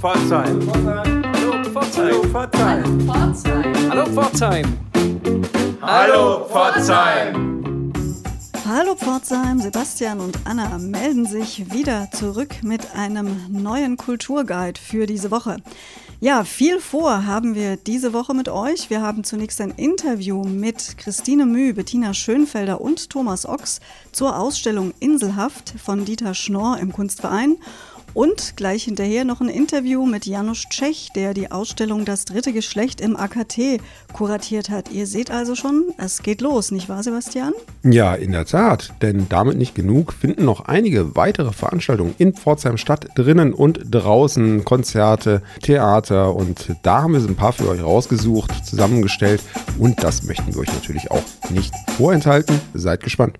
Pforzheim. Hallo Pforzheim. Hallo Pforzheim. Hallo Pforzheim. Hallo Pforzheim, Sebastian und Anna melden sich wieder zurück mit einem neuen Kulturguide für diese Woche. Ja, viel vor haben wir diese Woche mit euch. Wir haben zunächst ein Interview mit Christine Müh, Bettina Schönfelder und Thomas Ochs zur Ausstellung Inselhaft von Dieter Schnorr im Kunstverein. Und gleich hinterher noch ein Interview mit Janusz Tschech, der die Ausstellung Das dritte Geschlecht im AKT kuratiert hat. Ihr seht also schon, es geht los, nicht wahr, Sebastian? Ja, in der Tat. Denn damit nicht genug finden noch einige weitere Veranstaltungen in Pforzheim statt, drinnen und draußen, Konzerte, Theater. Und da haben wir so ein paar für euch rausgesucht, zusammengestellt. Und das möchten wir euch natürlich auch nicht vorenthalten. Seid gespannt.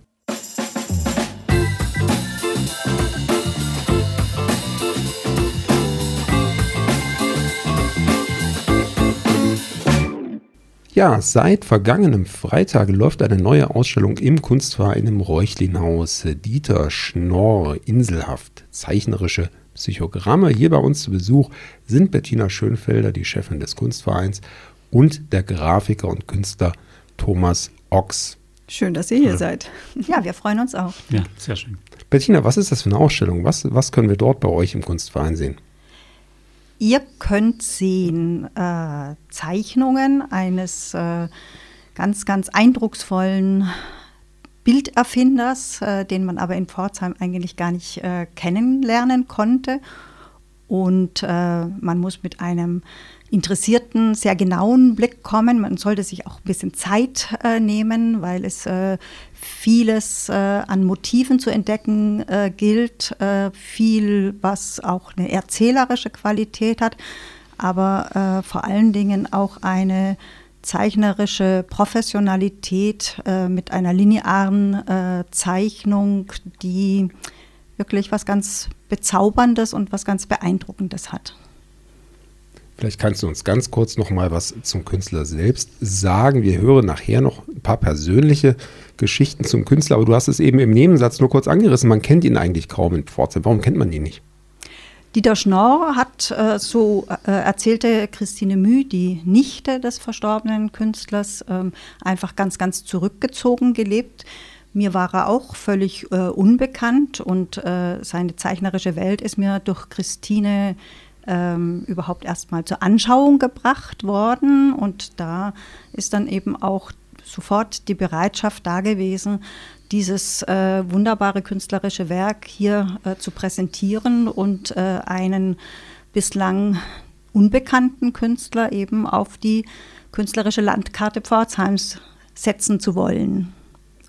Ja, seit vergangenem Freitag läuft eine neue Ausstellung im Kunstverein im Reuchlinhaus. Dieter Schnorr, Inselhaft, zeichnerische Psychogramme. Hier bei uns zu Besuch sind Bettina Schönfelder, die Chefin des Kunstvereins, und der Grafiker und Künstler Thomas Ochs. Schön, dass ihr hier ja. seid. Ja, wir freuen uns auch. Ja, sehr schön. Bettina, was ist das für eine Ausstellung? Was, was können wir dort bei euch im Kunstverein sehen? Ihr könnt sehen äh, Zeichnungen eines äh, ganz, ganz eindrucksvollen Bilderfinders, äh, den man aber in Pforzheim eigentlich gar nicht äh, kennenlernen konnte. Und äh, man muss mit einem interessierten, sehr genauen Blick kommen. Man sollte sich auch ein bisschen Zeit äh, nehmen, weil es äh, vieles äh, an Motiven zu entdecken äh, gilt, äh, viel, was auch eine erzählerische Qualität hat, aber äh, vor allen Dingen auch eine zeichnerische Professionalität mit einer linearen Zeichnung, die wirklich was ganz Bezauberndes und was ganz Beeindruckendes hat. Vielleicht kannst du uns ganz kurz noch mal was zum Künstler selbst sagen. Wir hören nachher noch ein paar persönliche Geschichten zum Künstler, aber du hast es eben im Nebensatz nur kurz angerissen. Man kennt ihn eigentlich kaum in Pforzheim. Warum kennt man ihn nicht? Dieter Schnorr hat, äh, so äh, erzählte Christine Müh, die Nichte des verstorbenen Künstlers, ähm, einfach ganz, ganz zurückgezogen gelebt. Mir war er auch völlig äh, unbekannt und seine zeichnerische Welt ist mir durch Christine ähm, überhaupt erstmal zur Anschauung gebracht worden. Und da ist dann eben auch sofort die Bereitschaft da gewesen, dieses äh, wunderbare künstlerische Werk hier äh, zu präsentieren und äh, einen bislang unbekannten Künstler eben auf die künstlerische Landkarte Pforzheims setzen zu wollen.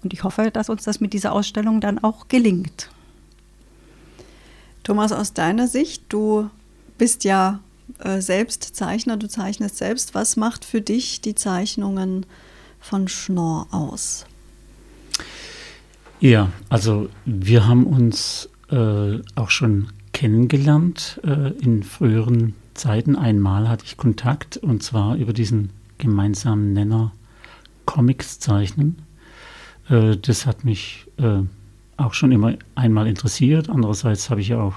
Und ich hoffe, dass uns das mit dieser Ausstellung dann auch gelingt. Thomas, aus deiner Sicht, du bist ja äh, selbst Zeichner, du zeichnest selbst. Was macht für dich die Zeichnungen von Schnorr aus? Ja, also wir haben uns äh, auch schon kennengelernt äh, in früheren Zeiten. Einmal hatte ich Kontakt und zwar über diesen gemeinsamen Nenner Comics zeichnen. Äh, das hat mich äh, auch schon immer einmal interessiert. Andererseits habe ich ja auch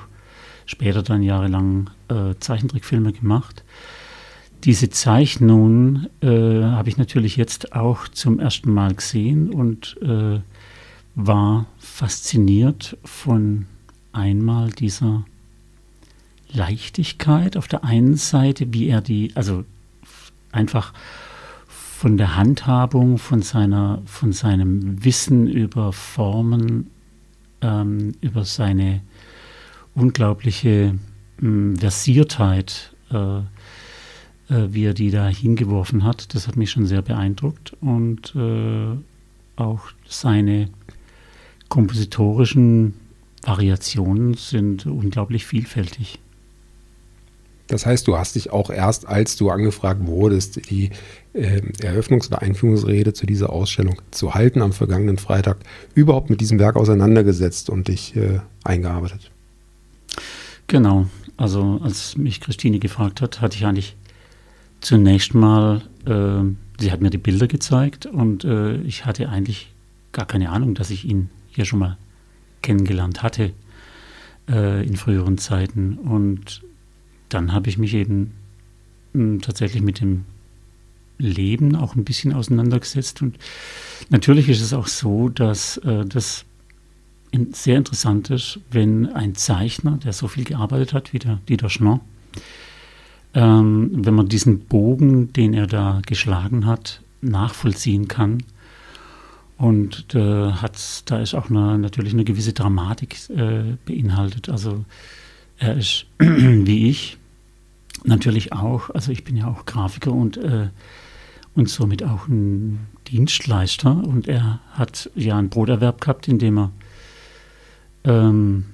später dann jahrelang äh, Zeichentrickfilme gemacht. Diese Zeichnungen äh, habe ich natürlich jetzt auch zum ersten Mal gesehen und äh, war fasziniert von einmal dieser Leichtigkeit auf der einen Seite, wie er die, also einfach von der Handhabung, von, seiner, von seinem Wissen über Formen, ähm, über seine unglaubliche mh, hm, Versiertheit, äh, äh, wie er die da hingeworfen hat. Das hat mich schon sehr beeindruckt und äh, auch seine kompositorischen Variationen sind unglaublich vielfältig. Das heißt, du hast dich auch erst, als du angefragt wurdest, die äh, Eröffnungs- oder Einführungsrede zu dieser Ausstellung zu halten am vergangenen Freitag, überhaupt mit diesem Werk auseinandergesetzt und dich äh, eingearbeitet. Genau. Also als mich Christine gefragt hat, hatte ich eigentlich zunächst mal, äh, sie hat mir die Bilder gezeigt und äh, ich hatte eigentlich gar keine Ahnung, dass ich ihn hier schon mal kennengelernt hatte äh, in früheren Zeiten. Und dann habe ich mich eben mh, hm, tatsächlich mit dem Leben auch ein bisschen auseinandergesetzt. Und natürlich ist es auch so, dass äh, das sehr interessant ist, wenn ein Zeichner, der so viel gearbeitet hat wie der Dieter Schnorr, ähm, wenn man diesen Bogen, den er da geschlagen hat, nachvollziehen kann. Und äh, hat, da ist auch eine, natürlich eine gewisse Dramatik äh, beinhaltet. Also er ist wie ich natürlich auch, also ich bin ja auch Grafiker und, äh, und somit auch ein Dienstleister. Und er hat ja einen Broterwerb gehabt, in dem er ähm,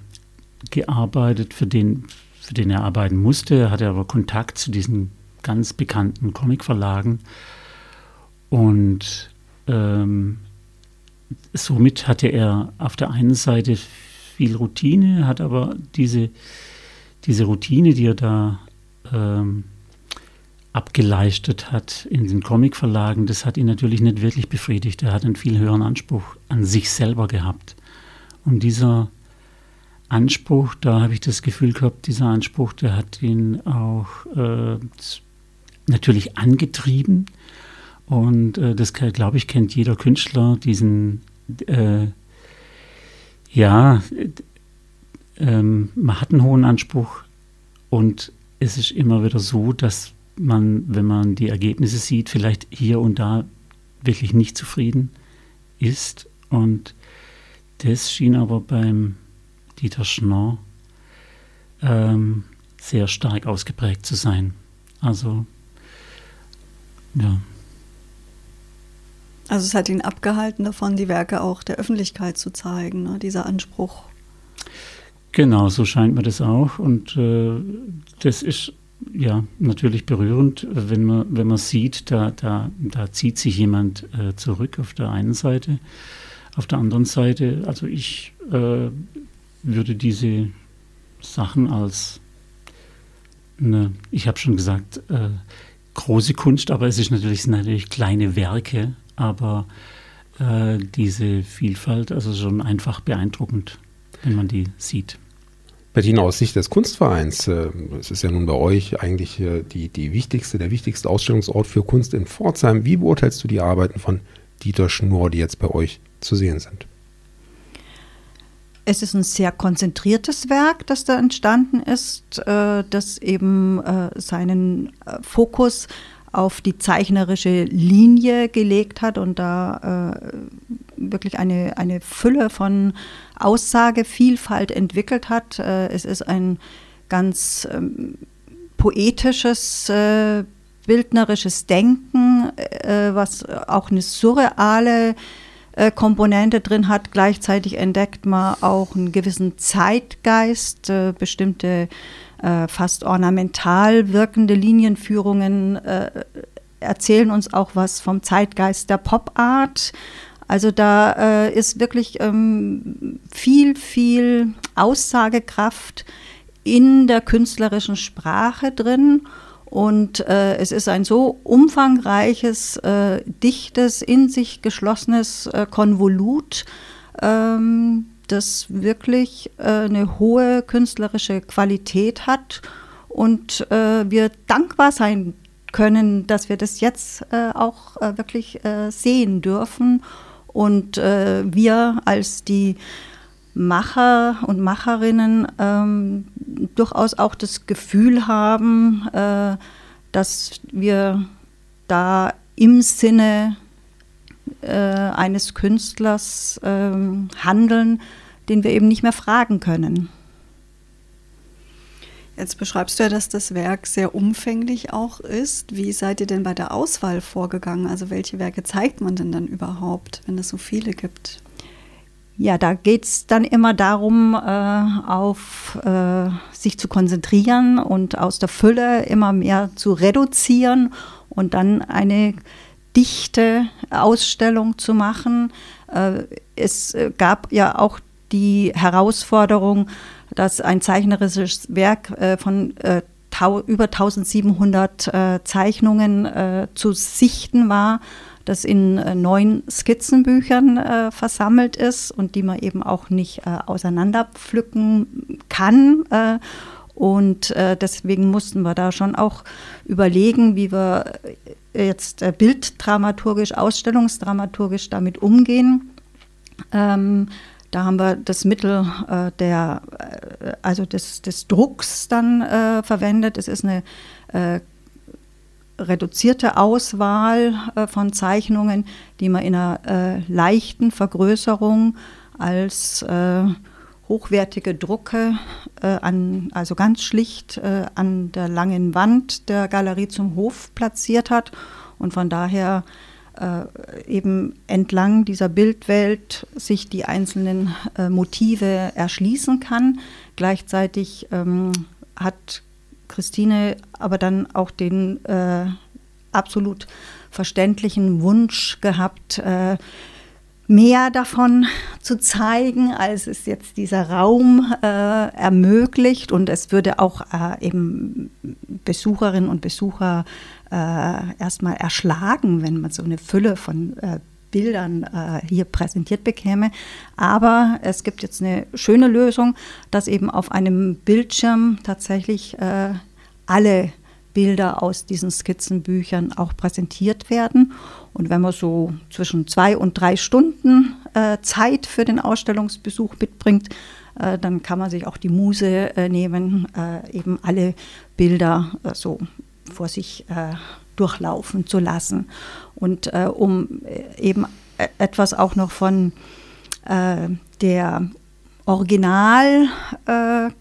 gearbeitet, für den, für den er arbeiten musste. Er hatte aber Kontakt zu diesen ganz bekannten Comicverlagen und ähm, somit hatte er auf der einen Seite viel Routine, hat aber diese, diese Routine, die er da ähm, abgeleistet hat in den Comicverlagen, das hat ihn natürlich nicht wirklich befriedigt. Er hat einen viel höheren Anspruch an sich selber gehabt. Und dieser Anspruch, da habe ich das Gefühl gehabt, dieser Anspruch, der hat ihn auch äh, natürlich angetrieben. Und äh, das, glaube ich, kennt jeder Künstler, diesen, äh, ja, ähm, man hat einen hohen Anspruch und es ist immer wieder so, dass man, wenn man die Ergebnisse sieht, vielleicht hier und da wirklich nicht zufrieden ist. Und das schien aber beim Dieter Schnorr ähm, sehr stark ausgeprägt zu sein. Also, ja. Also es hat ihn abgehalten davon, die Werke auch der Öffentlichkeit zu zeigen, ne? dieser Anspruch. Genau, so scheint mir das auch. Und äh, das ist ja natürlich berührend, wenn man, wenn man sieht, da, da, da zieht sich jemand äh, zurück auf der einen Seite. Auf der anderen Seite, also ich äh, würde diese Sachen als, eine, ich habe schon gesagt, äh, große Kunst, aber es ist natürlich, sind natürlich kleine Werke, aber äh, diese Vielfalt, also schon einfach beeindruckend, wenn man die sieht. Bettina, aus Sicht des Kunstvereins, äh, es ist ja nun bei euch eigentlich äh, die, die wichtigste, der wichtigste Ausstellungsort für Kunst in Pforzheim. Wie beurteilst du die Arbeiten von Dieter Schnurr, die jetzt bei euch zu sehen sind? Es ist ein sehr konzentriertes Werk, das da entstanden ist, äh, das eben äh, seinen äh, Fokus auf die zeichnerische Linie gelegt hat und da wirklich eine, eine Fülle von Aussagevielfalt entwickelt hat. es ist ein ganz ähm, poetisches, bildnerisches Denken, was auch eine surreale äh, Komponente drin hat. Gleichzeitig entdeckt man auch einen gewissen Zeitgeist, äh, bestimmte äh, fast ornamental wirkende Linienführungen äh, erzählen uns auch was vom Zeitgeist der Pop-Art. Also da äh, ist wirklich ähm, viel, viel Aussagekraft in der künstlerischen Sprache drin. Und äh, es ist ein so umfangreiches, äh, dichtes, in sich geschlossenes äh, Konvolut, ähm, das wirklich äh, eine hohe künstlerische Qualität hat. Und äh, wir dankbar sein können, dass wir das jetzt äh, auch wirklich sehen dürfen. Und wir als die Macher und Macherinnen ähm, durchaus auch das Gefühl haben, äh, dass wir da im Sinne äh, eines Künstlers äh, handeln, den wir eben nicht mehr fragen können. Jetzt beschreibst du ja, dass das Werk sehr umfänglich auch ist. Wie seid ihr denn bei der Auswahl vorgegangen? Also welche Werke zeigt man denn dann überhaupt, wenn es so viele gibt? Ja, da geht es dann immer darum, äh, auf äh, sich zu konzentrieren und aus der Fülle immer mehr zu reduzieren und dann eine dichte Ausstellung zu machen. Äh, es gab ja auch die Herausforderung, dass ein zeichnerisches Werk äh, von äh, über 1700 äh, Zeichnungen zu sichten war das in äh, neun Skizzenbüchern äh, versammelt ist und die man eben auch nicht äh, auseinanderpflücken kann. Äh, Und äh, deswegen mussten wir da schon auch überlegen, wie wir jetzt äh, bilddramaturgisch, ausstellungsdramaturgisch damit umgehen. Ähm, da haben wir das Mittel äh, der, also des, des Drucks dann äh, verwendet. Es ist eine äh, reduzierte Auswahl äh, von Zeichnungen, die man in einer äh, leichten Vergrößerung als hochwertige Drucke an, also ganz schlicht an der langen Wand der Galerie zum Hof platziert hat und von daher äh, eben entlang dieser Bildwelt sich die einzelnen äh, Motive erschließen kann. Gleichzeitig ähm, hat Christine aber dann auch den äh, absolut verständlichen Wunsch gehabt, äh, mehr davon zu zeigen, als es jetzt dieser Raum äh, ermöglicht. Und es würde auch äh, eben Besucherinnen und Besucher äh, erstmal erschlagen, wenn man so eine Fülle von äh, Bildern äh, hier präsentiert bekäme. Aber es gibt jetzt eine schöne Lösung, dass eben auf einem Bildschirm tatsächlich äh, alle Bilder aus diesen Skizzenbüchern auch präsentiert werden. Und wenn man so zwischen zwei und drei Stunden äh, Zeit für den Ausstellungsbesuch mitbringt, äh, dann kann man sich auch die Muse äh, nehmen, äh, eben alle Bilder so vor sich äh, durchlaufen zu lassen. Und äh, um äh, eben äh, etwas auch noch von äh, der Originalform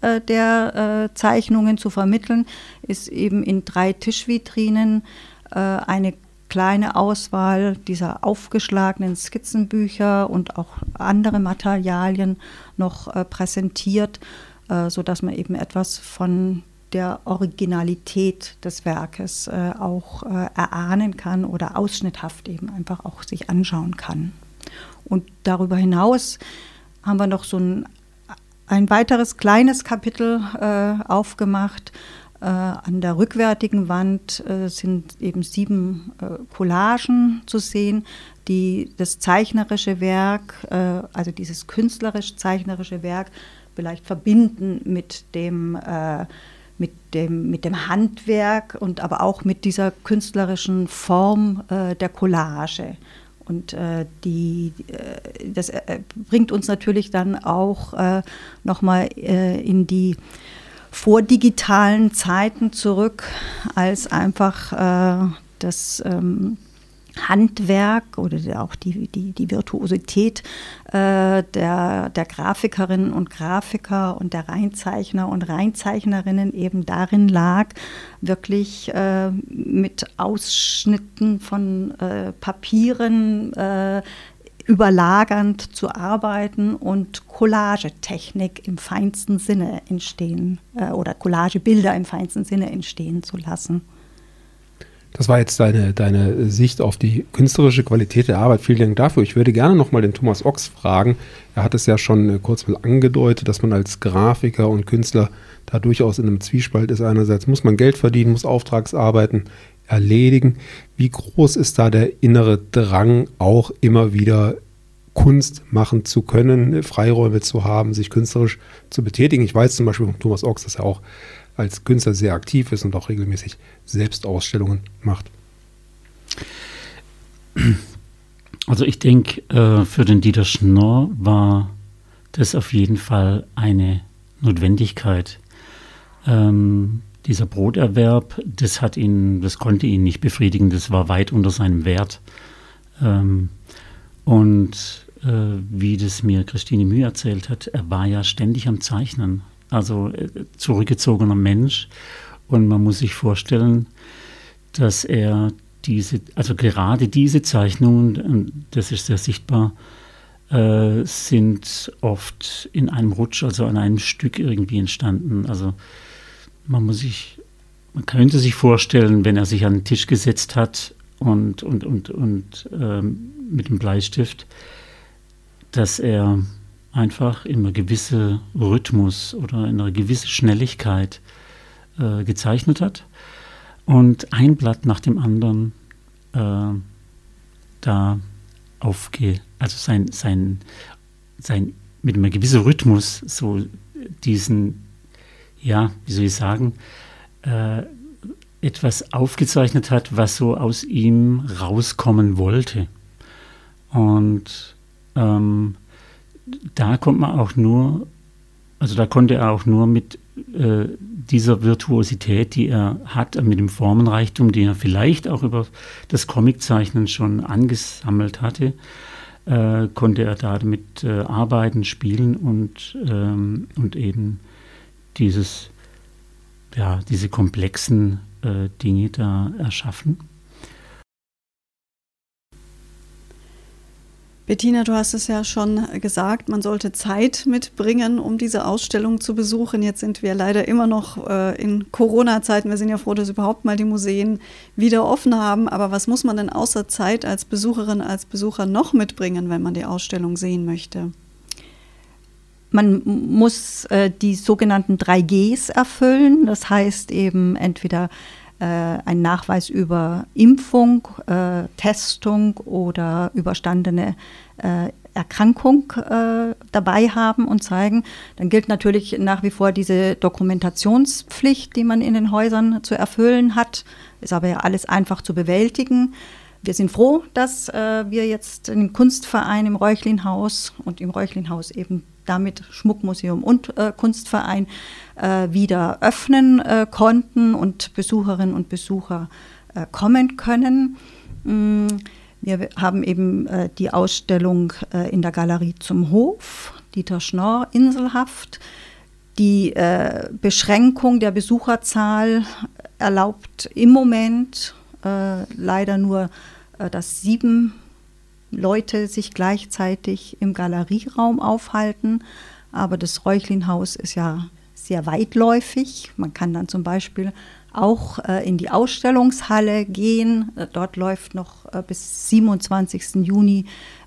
äh, der Zeichnungen zu vermitteln, ist eben in drei Tischvitrinen eine kleine Auswahl dieser aufgeschlagenen Skizzenbücher und auch andere Materialien noch präsentiert, sodass man eben etwas von der Originalität des Werkes äh, auch äh, erahnen kann oder ausschnitthaft eben einfach auch sich anschauen kann. Und darüber hinaus haben wir noch so ein, ein weiteres kleines Kapitel äh, aufgemacht. Äh, an der rückwärtigen Wand äh, sind eben sieben äh, Collagen zu sehen, die das zeichnerische Werk, also dieses künstlerisch-zeichnerische Werk, vielleicht verbinden mit dem äh, mit dem, mit dem Handwerk und aber auch mit dieser künstlerischen Form äh, der Collage. Und äh, die, äh, das äh, bringt uns natürlich dann auch äh, nochmal äh, in die vordigitalen Zeiten zurück, als einfach äh, das ähm, Handwerk oder auch die, die, die Virtuosität äh, der, der Grafikerinnen und Grafiker und der Reinzeichner und Reinzeichnerinnen eben darin lag, wirklich äh, mit Ausschnitten von äh, Papieren äh, überlagernd zu arbeiten und Collagetechnik im feinsten Sinne entstehen äh, oder Collagebilder im feinsten Sinne entstehen zu lassen. Das war jetzt deine, deine Sicht auf die künstlerische Qualität der Arbeit. Vielen Dank dafür. Ich würde gerne nochmal den Thomas Ochs fragen. Er hat es ja schon äh, kurz mal angedeutet, dass man als Grafiker und Künstler da durchaus in einem Zwiespalt ist. Einerseits muss man Geld verdienen, muss Auftragsarbeiten erledigen. Wie groß ist da der innere Drang, auch immer wieder Kunst machen zu können, Freiräume zu haben, sich künstlerisch zu betätigen? Ich weiß zum Beispiel von Thomas Ochs, dass er auch als Künstler sehr aktiv ist und auch regelmäßig Selbstausstellungen macht. Also ich denke, äh, für den Dieter Schnorr war das auf jeden Fall eine Notwendigkeit. Ähm, dieser Broterwerb, das hat ihn, das konnte ihn nicht befriedigen, das war weit unter seinem Wert. Ähm, und äh, wie das mir Christine Mühe erzählt hat, er war ja ständig am Zeichnen also äh, zurückgezogener Mensch. Und man muss sich vorstellen, dass er diese, also gerade diese Zeichnungen, das ist sehr sichtbar, äh, sind oft in einem Rutsch, also an einem Stück irgendwie entstanden. Also man muss sich, man könnte sich vorstellen, wenn er sich an den Tisch gesetzt hat und, und, und, und ähm, mit dem Bleistift, dass er einfach in einem gewissen Rhythmus oder in einer gewissen Schnelligkeit äh, gezeichnet hat und ein Blatt nach dem anderen äh, da aufge, also sein, sein, sein mit einem gewissen Rhythmus so diesen, ja, wie soll ich sagen, äh, etwas aufgezeichnet hat, was so aus ihm rauskommen wollte. Und ähm, da kommt man auch nur, also da konnte er auch nur mit äh, dieser Virtuosität, die er hat, mit dem Formenreichtum, den er vielleicht auch über das Comiczeichnen schon angesammelt hatte, äh, konnte er damit äh, arbeiten, spielen und, ähm, und eben dieses, ja, diese komplexen äh, Dinge da erschaffen. Bettina, du hast es ja schon gesagt, man sollte Zeit mitbringen, um diese Ausstellung zu besuchen. Jetzt sind wir leider immer noch äh, in Corona-Zeiten. Wir sind ja froh, dass überhaupt mal die Museen wieder offen haben. Aber was muss man denn außer Zeit als Besucherin, als Besucher noch mitbringen, wenn man die Ausstellung sehen möchte? Man muss äh, die sogenannten 3Gs erfüllen. Das heißt eben entweder ein Nachweis über Impfung, äh, Testung oder überstandene äh, Erkrankung äh, dabei haben und zeigen. Dann gilt natürlich nach wie vor diese Dokumentationspflicht, die man in den Häusern zu erfüllen hat. Ist aber ja alles einfach zu bewältigen. Wir sind froh, dass äh, wir jetzt den Kunstverein im Räuchlinhaus und im Räuchlinhaus eben damit Schmuckmuseum und äh, Kunstverein äh, wieder öffnen äh, konnten und Besucherinnen und Besucher äh, kommen können. Mm, wir haben eben äh, die Ausstellung äh, in der Galerie zum Hof, Dieter Schnorr, Inselhaft. Die Beschränkung der Besucherzahl erlaubt im Moment leider nur, dass sieben Leute sich gleichzeitig im Galerieraum aufhalten. Aber das Räuchlinhaus ist ja sehr weitläufig. Man kann dann zum Beispiel auch äh, in die Ausstellungshalle gehen. Äh, dort läuft noch äh, bis 27. Juni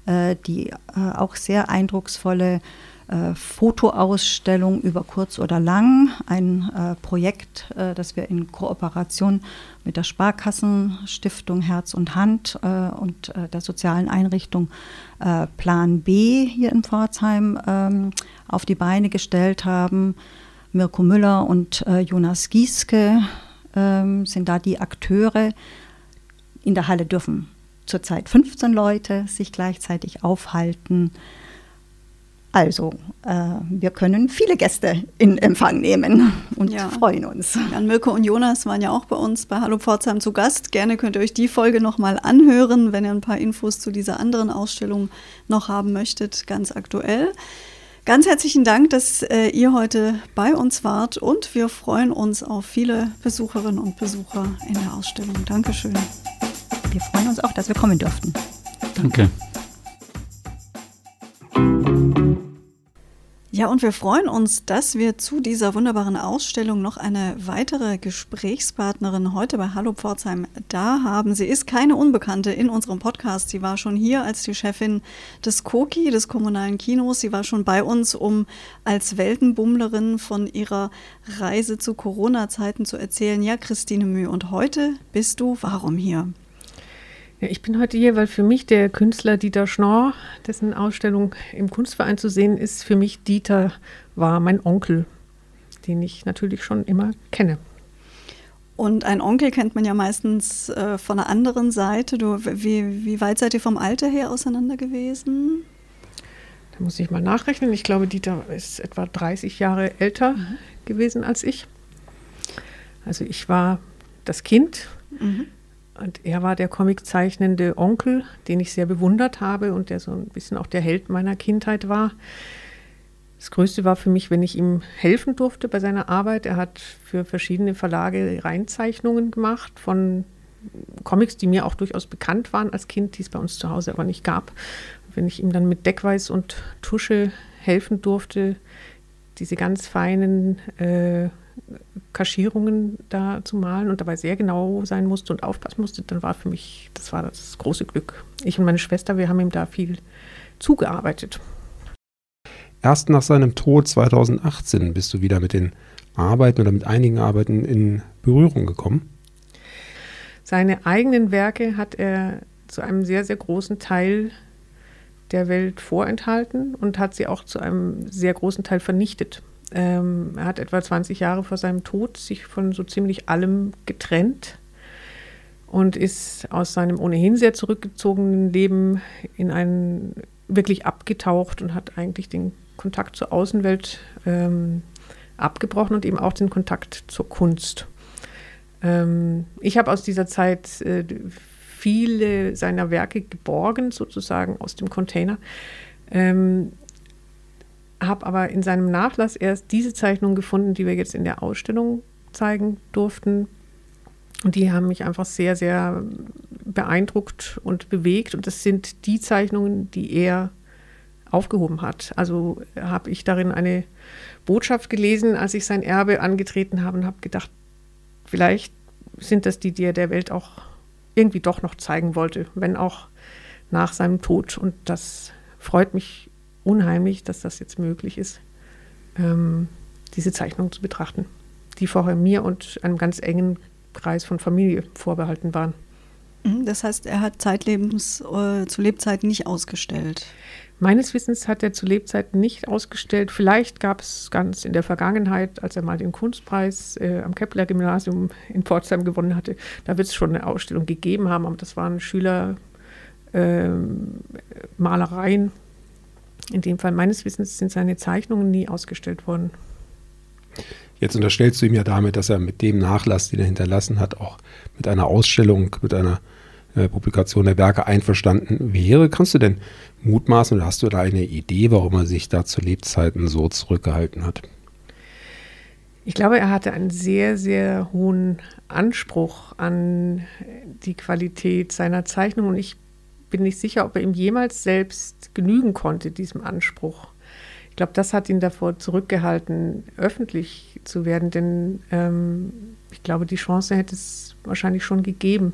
äh, die äh, auch sehr eindrucksvolle äh, Fotoausstellung über kurz oder lang, ein Projekt, das wir in Kooperation mit der Sparkassenstiftung Herz und Hand und der sozialen Einrichtung Plan B hier in Pforzheim ähm, auf die Beine gestellt haben. Mirko Müller und Jonas Gieske ähm, sind da die Akteure. In der Halle dürfen zurzeit 15 Leute sich gleichzeitig aufhalten. Also, äh, wir können viele Gäste in Empfang nehmen und ja. freuen uns. Jan Mirko und Jonas waren ja auch bei uns bei Hallo Pforzheim zu Gast. Gerne könnt ihr euch die Folge nochmal anhören, wenn ihr ein paar Infos zu dieser anderen Ausstellung noch haben möchtet, ganz aktuell. Ganz herzlichen Dank, dass äh, ihr heute bei uns wart und wir freuen uns auf viele Besucherinnen und Besucher in der Ausstellung. Dankeschön. Wir freuen uns auch, dass wir kommen durften. Danke. Ja, und wir freuen uns, dass wir zu dieser wunderbaren Ausstellung noch eine weitere Gesprächspartnerin heute bei Hallo Pforzheim da haben. Sie ist keine Unbekannte in unserem Podcast. Sie war schon hier als die Chefin des Koki, des kommunalen Kinos. Sie war schon bei uns, um als Weltenbummlerin von ihrer Reise zu Corona-Zeiten zu erzählen. Ja, Christine Mühe. Und heute bist du warum hier? Ja, ich bin heute hier, weil für mich der Künstler Dieter Schnorr, dessen Ausstellung im Kunstverein zu sehen ist, für mich Dieter war mein Onkel, den ich natürlich schon immer kenne. Und ein Onkel kennt man ja meistens äh, von der anderen Seite. Du, wie, wie weit seid ihr vom Alter her auseinander gewesen? Da muss ich mal nachrechnen. Ich glaube, Dieter ist etwa 30 Jahre älter mhm. gewesen als ich. Also ich war das Kind. Mhm. Und er war der comiczeichnende Onkel, den ich sehr bewundert habe und der so ein bisschen auch der Held meiner Kindheit war. Das Größte war für mich, wenn ich ihm helfen durfte bei seiner Arbeit. Er hat für verschiedene Verlage Reinzeichnungen gemacht von Comics, die mir auch durchaus bekannt waren als Kind, die es bei uns zu Hause aber nicht gab. Wenn ich ihm dann mit Deckweiß und Tusche helfen durfte, diese ganz feinen äh, Kaschierungen da zu malen und dabei sehr genau sein musste und aufpassen musste, dann war für mich, das war das große Glück. Ich und meine Schwester, wir haben ihm da viel zugearbeitet. Erst nach seinem Tod 2018 bist du wieder mit den Arbeiten oder mit einigen Arbeiten in Berührung gekommen. Seine eigenen Werke hat er zu einem sehr, sehr großen Teil der Welt vorenthalten und hat sie auch zu einem sehr großen Teil vernichtet. Ähm, er hat etwa 20 Jahre vor seinem Tod sich von so ziemlich allem getrennt und ist aus seinem ohnehin sehr zurückgezogenen Leben in ein wirklich abgetaucht und hat eigentlich den Kontakt zur Außenwelt ähm, abgebrochen und eben auch den Kontakt zur Kunst. Ähm, ich habe aus dieser Zeit äh, viele seiner Werke geborgen, sozusagen aus dem Container. Ähm, habe aber in seinem Nachlass erst diese Zeichnungen gefunden, die wir jetzt in der Ausstellung zeigen durften. Und die haben mich einfach sehr, sehr beeindruckt und bewegt. Und das sind die Zeichnungen, die er aufgehoben hat. Also habe ich darin eine Botschaft gelesen, als ich sein Erbe angetreten habe und habe gedacht, vielleicht sind das die, die er der Welt auch irgendwie doch noch zeigen wollte, wenn auch nach seinem Tod. Und das freut mich unheimlich, dass das jetzt möglich ist, ähm, diese Zeichnung zu betrachten, die vorher mir und einem ganz engen Kreis von Familie vorbehalten waren. Mhm, das heißt, er hat zeitlebens äh, zu Lebzeiten nicht ausgestellt. Meines Wissens hat er zu Lebzeiten nicht ausgestellt. Vielleicht gab es ganz in der Vergangenheit, als er mal den Kunstpreis äh, am Kepler-Gymnasium in Pforzheim gewonnen hatte, da wird es schon eine Ausstellung gegeben haben, aber das waren Schülermalereien. Ähm, in dem Fall meines Wissens sind seine Zeichnungen nie ausgestellt worden. Jetzt unterstellst du ihm ja damit, dass er mit dem Nachlass, den er hinterlassen hat, auch mit einer Ausstellung, mit einer äh, Publikation der Werke einverstanden wäre. Kannst du denn mutmaßen oder hast du da eine Idee, warum er sich da zu Lebzeiten so zurückgehalten hat? Ich glaube, er hatte einen sehr, sehr hohen Anspruch an die Qualität seiner Zeichnung und ich bin nicht sicher, ob er ihm jemals selbst genügen konnte, diesem Anspruch. Ich glaube, das hat ihn davor zurückgehalten, öffentlich zu werden, denn ähm, ich glaube, die Chance hätte es wahrscheinlich schon gegeben.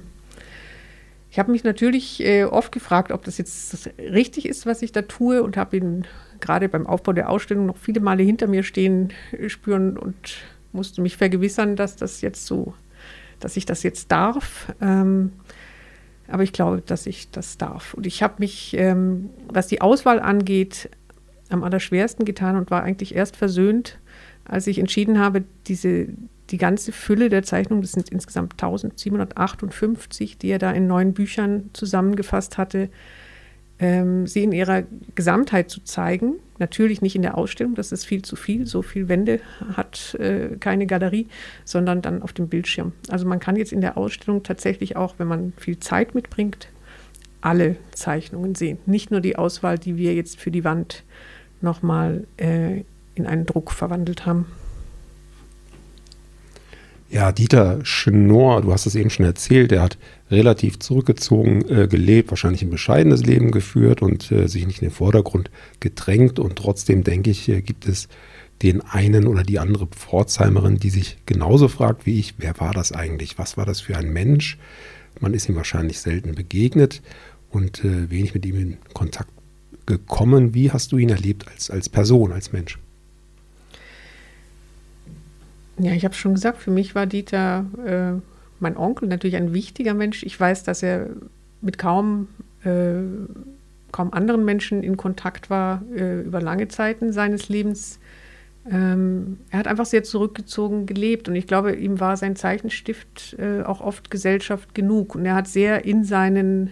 Ich habe mich natürlich äh, oft gefragt, ob das jetzt richtig ist, was ich da tue und habe ihn gerade beim Aufbau der Ausstellung noch viele Male hinter mir stehen äh, spüren und musste mich vergewissern, dass das jetzt so, dass ich das jetzt darf. Ähm, aber ich glaube, dass ich das darf. Und ich habe mich, ähm, was die Auswahl angeht, am allerschwersten getan und war eigentlich erst versöhnt, als ich entschieden habe, diese, die ganze Fülle der Zeichnungen, das sind insgesamt 1758, die er da in neun Büchern zusammengefasst hatte, ähm, sie in ihrer Gesamtheit zu zeigen. Natürlich nicht in der Ausstellung, das ist viel zu viel, so viel Wände hat äh, keine Galerie, sondern dann auf dem Bildschirm. Also man kann jetzt in der Ausstellung tatsächlich auch, wenn man viel Zeit mitbringt, alle Zeichnungen sehen. Nicht nur die Auswahl, die wir jetzt für die Wand nochmal äh, in einen Druck verwandelt haben. Ja, Dieter Schnorr, du hast es eben schon erzählt, er hat relativ zurückgezogen äh, gelebt, wahrscheinlich ein bescheidenes Leben geführt und äh, sich nicht in den Vordergrund gedrängt. Und trotzdem, denke ich, äh, gibt es den einen oder die andere Pforzheimerin, die sich genauso fragt wie ich, wer war das eigentlich? Was war das für ein Mensch? Man ist ihm wahrscheinlich selten begegnet und äh, wenig mit ihm in Kontakt gekommen. Wie hast du ihn erlebt als, als Person, als Mensch? Ja, ich habe schon gesagt, für mich war Dieter äh, mein Onkel natürlich ein wichtiger Mensch. Ich weiß, dass er mit kaum, äh, kaum anderen Menschen in Kontakt war äh, über lange Zeiten seines Lebens. Ähm, er hat einfach sehr zurückgezogen gelebt und ich glaube, ihm war sein Zeichenstift äh, auch oft Gesellschaft genug und er hat sehr in, seinen,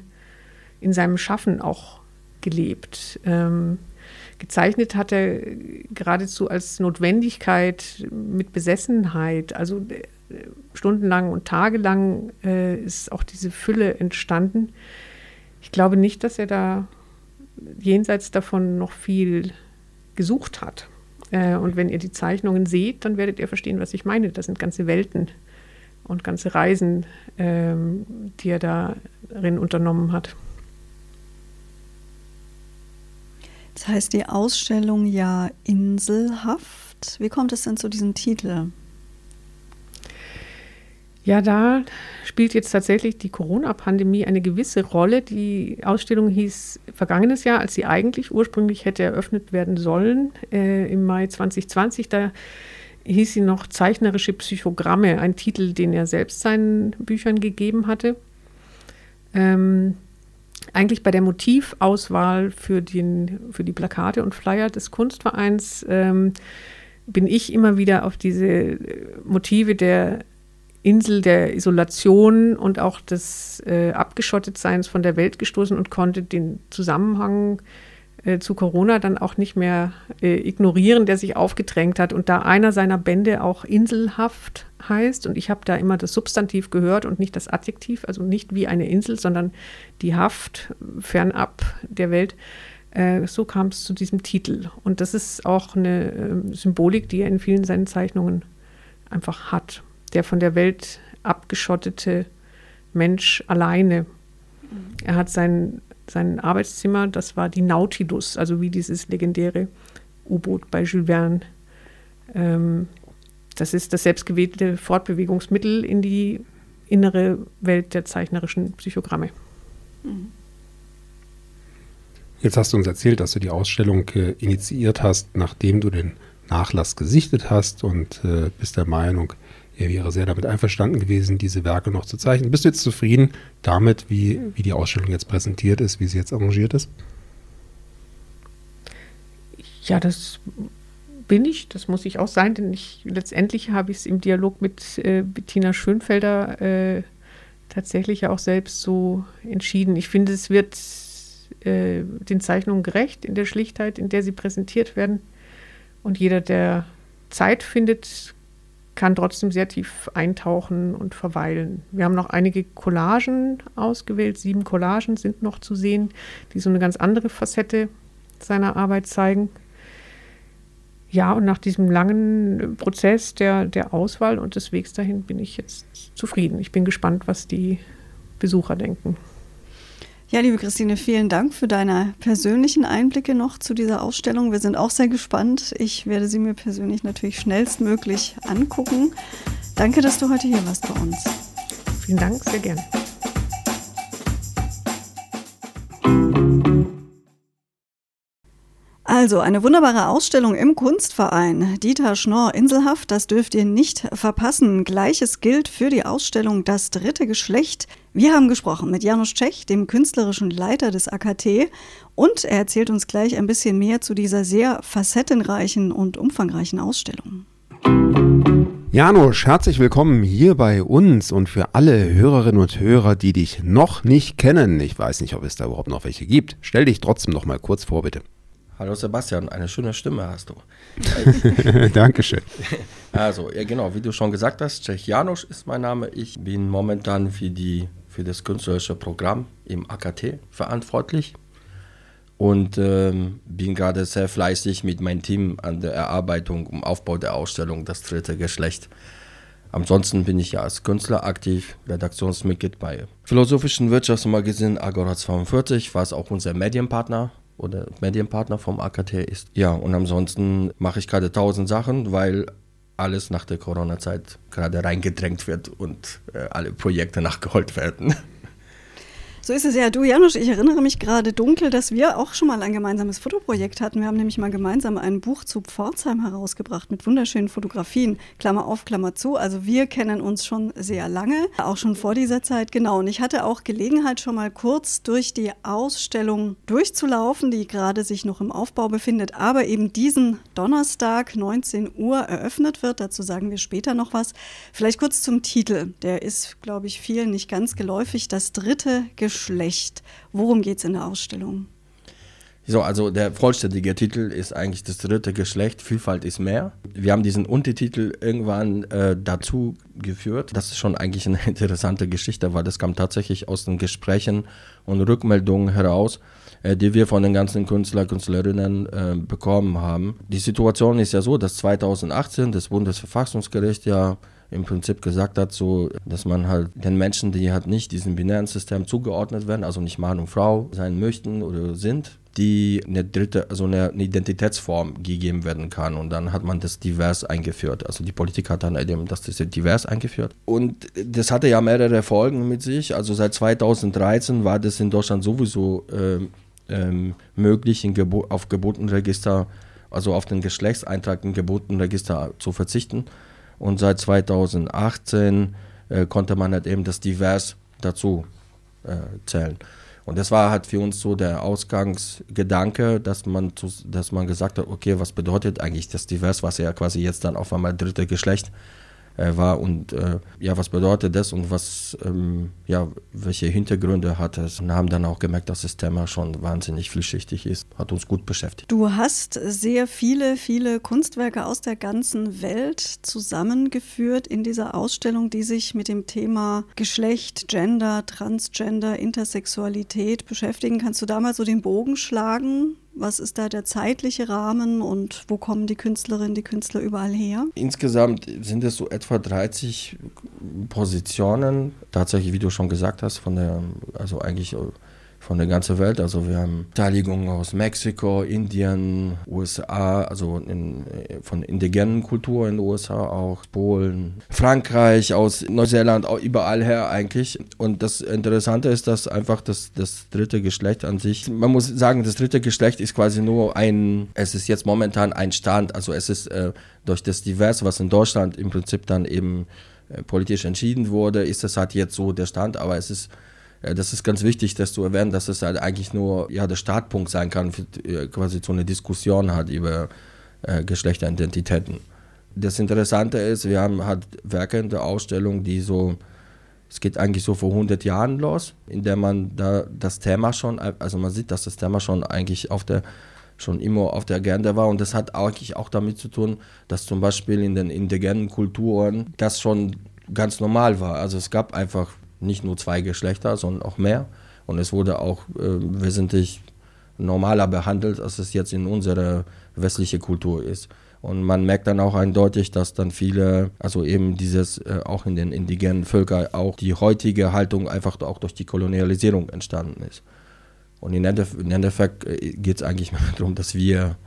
in seinem Schaffen auch gelebt. Ähm, gezeichnet hat er geradezu als Notwendigkeit mit Besessenheit. Also äh, stundenlang und tagelang äh, ist auch diese Fülle entstanden. Ich glaube nicht, dass er da jenseits davon noch viel gesucht hat. Äh, und wenn ihr die Zeichnungen seht, dann werdet ihr verstehen, was ich meine. Das sind ganze Welten und ganze Reisen, ähm, die er darin unternommen hat. Das heißt die Ausstellung ja Inselhaft. Wie kommt es denn zu diesem Titel? Ja, da spielt jetzt tatsächlich die Corona-Pandemie eine gewisse Rolle. Die Ausstellung hieß vergangenes Jahr, als sie eigentlich ursprünglich hätte eröffnet werden sollen, äh, im Mai 2020. Da hieß sie noch Zeichnerische Psychogramme, ein Titel, den er selbst seinen Büchern gegeben hatte. Ähm, eigentlich bei der Motivauswahl für, den, für die Plakate und Flyer des Kunstvereins ähm, bin ich immer wieder auf diese äh, Motive der Insel der Isolation und auch des äh, Abgeschottetseins von der Welt gestoßen und konnte den Zusammenhang äh, zu Corona dann auch nicht mehr äh, ignorieren, der sich aufgedrängt hat. Und da einer seiner Bände auch Inselhaft heißt, und ich habe da immer das Substantiv gehört und nicht das Adjektiv, also nicht wie eine Insel, sondern die Haft fernab der Welt, äh, so kam es zu diesem Titel. Und das ist auch eine äh, Symbolik, die er in vielen seinen Zeichnungen einfach hat der von der Welt abgeschottete Mensch alleine. Er hat sein, sein Arbeitszimmer, das war die Nautilus, also wie dieses legendäre U-Boot bei Jules Verne. Ähm, das ist das selbstgewählte Fortbewegungsmittel in die innere Welt der zeichnerischen Psychogramme. Jetzt hast du uns erzählt, dass du die Ausstellung äh, initiiert hast, nachdem du den Nachlass gesichtet hast und äh, bist der Meinung, er wäre sehr damit einverstanden gewesen, diese Werke noch zu zeichnen. Bist du jetzt zufrieden damit, wie, wie die Ausstellung jetzt präsentiert ist, wie sie jetzt arrangiert ist? Ja, das bin ich, das muss ich auch sein, denn ich, letztendlich habe ich es im Dialog mit äh, Bettina Schönfelder äh, tatsächlich auch selbst so entschieden. Ich finde, es wird äh, den Zeichnungen gerecht in der Schlichtheit, in der sie präsentiert werden. Und jeder, der Zeit findet, kann trotzdem sehr tief eintauchen und verweilen. Wir haben noch einige Collagen ausgewählt. Sieben Collagen sind noch zu sehen, die so eine ganz andere Facette seiner Arbeit zeigen. Ja, und nach diesem langen Prozess der, der Auswahl und des Wegs dahin bin ich jetzt zufrieden. Ich bin gespannt, was die Besucher denken. Ja, liebe Christine, vielen Dank für deine persönlichen Einblicke noch zu dieser Ausstellung. Wir sind auch sehr gespannt. Ich werde sie mir persönlich natürlich schnellstmöglich angucken. Danke, dass du heute hier warst bei uns. Vielen Dank, sehr gerne. Also eine wunderbare Ausstellung im Kunstverein. Dieter Schnorr Inselhaft, das dürft ihr nicht verpassen. Gleiches gilt für die Ausstellung Das dritte Geschlecht. Wir haben gesprochen mit Janusz Tschech, dem künstlerischen Leiter des AKT, und er erzählt uns gleich ein bisschen mehr zu dieser sehr facettenreichen und umfangreichen Ausstellung. Janusz, herzlich willkommen hier bei uns und für alle Hörerinnen und Hörer, die dich noch nicht kennen. Ich weiß nicht, ob es da überhaupt noch welche gibt. Stell dich trotzdem noch mal kurz vor, bitte. Hallo Sebastian, eine schöne Stimme hast du. Dankeschön. Also, ja genau, wie du schon gesagt hast, Czech Janusz ist mein Name. Ich bin momentan für, die, für das künstlerische Programm im AKT verantwortlich und ähm, bin gerade sehr fleißig mit meinem Team an der Erarbeitung und Aufbau der Ausstellung Das dritte Geschlecht. Ansonsten bin ich ja als Künstler aktiv, Redaktionsmitglied bei Philosophischen Wirtschaftsmagazin Agora 42, was auch unser Medienpartner oder Medienpartner vom AKT ist. Ja, und ansonsten mache ich gerade tausend Sachen, weil alles nach der Corona-Zeit gerade reingedrängt wird und äh, alle Projekte nachgeholt werden. So ist es ja. Du, Janusz, ich erinnere mich gerade dunkel, dass wir auch schon mal ein gemeinsames Fotoprojekt hatten. Wir haben nämlich mal gemeinsam ein Buch zu Pforzheim herausgebracht mit wunderschönen Fotografien. Klammer auf, Klammer zu. Also wir kennen uns schon sehr lange, auch schon vor dieser Zeit. Genau. Und ich hatte auch Gelegenheit, schon mal kurz durch die Ausstellung durchzulaufen, die gerade sich noch im Aufbau befindet, aber eben diesen Donnerstag 19 Uhr eröffnet wird. Dazu sagen wir später noch was. Vielleicht kurz zum Titel. Der ist, glaube ich, vielen nicht ganz geläufig. Das dritte Geschäft Geschlecht. Worum geht es in der Ausstellung? So, also der vollständige Titel ist eigentlich das dritte Geschlecht, Vielfalt ist mehr. Wir haben diesen Untertitel irgendwann äh, dazu geführt. Das ist schon eigentlich eine interessante Geschichte, weil das kam tatsächlich aus den Gesprächen und Rückmeldungen heraus, äh, die wir von den ganzen Künstler, Künstlerinnen äh, bekommen haben. Die Situation ist ja so, dass 2018 das Bundesverfassungsgericht ja im Prinzip gesagt hat, so, dass man halt den Menschen, die halt nicht diesem binären System zugeordnet werden, also nicht Mann und Frau sein möchten oder sind, die eine dritte, also eine, Identitätsform gegeben werden kann. Und dann hat man das divers eingeführt. Also die Politik hat dann eben das divers eingeführt. Und das hatte ja mehrere Folgen mit sich. Also seit 2013 war das in Deutschland sowieso ähm, ähm, möglich, Gebo auf Geburtenregister, also auf den Geschlechtseintrag im Geburtenregister zu verzichten. Und seit 2018 äh, konnte man halt eben das divers dazu äh, zählen. Und das war halt für uns so der Ausgangsgedanke, dass man, dass man gesagt hat, okay, was bedeutet eigentlich das Divers, was ja quasi jetzt dann auf einmal dritte Geschlecht war und äh, ja, was bedeutet das und was, ähm, ja, welche Hintergründe hat es und haben dann auch gemerkt, dass das Thema schon wahnsinnig vielschichtig ist, hat uns gut beschäftigt. Du hast sehr viele, viele Kunstwerke aus der ganzen Welt zusammengeführt in dieser Ausstellung, die sich mit dem Thema Geschlecht, Gender, Transgender, Intersexualität beschäftigen. Kannst du da mal so den Bogen schlagen? Was ist da der zeitliche Rahmen und wo kommen die Künstlerinnen, die Künstler überall her? Insgesamt sind es so etwa 30 Positionen. Tatsächlich, wie du schon gesagt hast, von der, also eigentlich von der ganzen Welt. Also wir haben Beteiligungen aus Mexiko, Indien, USA, also in, von indigenen Kultur in den USA auch, Polen, Frankreich, aus Neuseeland, auch überall her eigentlich. Und das Interessante ist, dass einfach das, das dritte Geschlecht an sich, man muss sagen, das dritte Geschlecht ist quasi nur ein, es ist jetzt momentan ein Stand, also es ist äh, durch das Divers, was in Deutschland im Prinzip dann eben äh, politisch entschieden wurde, ist das halt jetzt so der Stand, aber es ist das ist ganz wichtig, das zu erwähnen, dass es halt eigentlich nur ja, der Startpunkt sein kann, für äh, quasi so eine Diskussion hat über äh, Geschlechteridentitäten. Das Interessante ist, wir haben halt Werke in der Ausstellung, die so, es geht eigentlich so vor 100 Jahren los, in der man da das Thema schon, also man sieht, dass das Thema schon eigentlich auf der schon immer auf der Agenda war und das hat eigentlich auch damit zu tun, dass zum Beispiel in den indigenen Kulturen das schon ganz normal war. Also es gab einfach nicht nur zwei Geschlechter, sondern auch mehr. Und es wurde auch äh, wesentlich normaler behandelt, als es jetzt in unserer westlichen Kultur ist. Und man merkt dann auch eindeutig, dass dann viele, also eben dieses, äh, auch in den indigenen Völkern, auch die heutige Haltung einfach auch durch die Kolonialisierung entstanden ist. Und in Endeffekt äh, geht es eigentlich darum, dass wir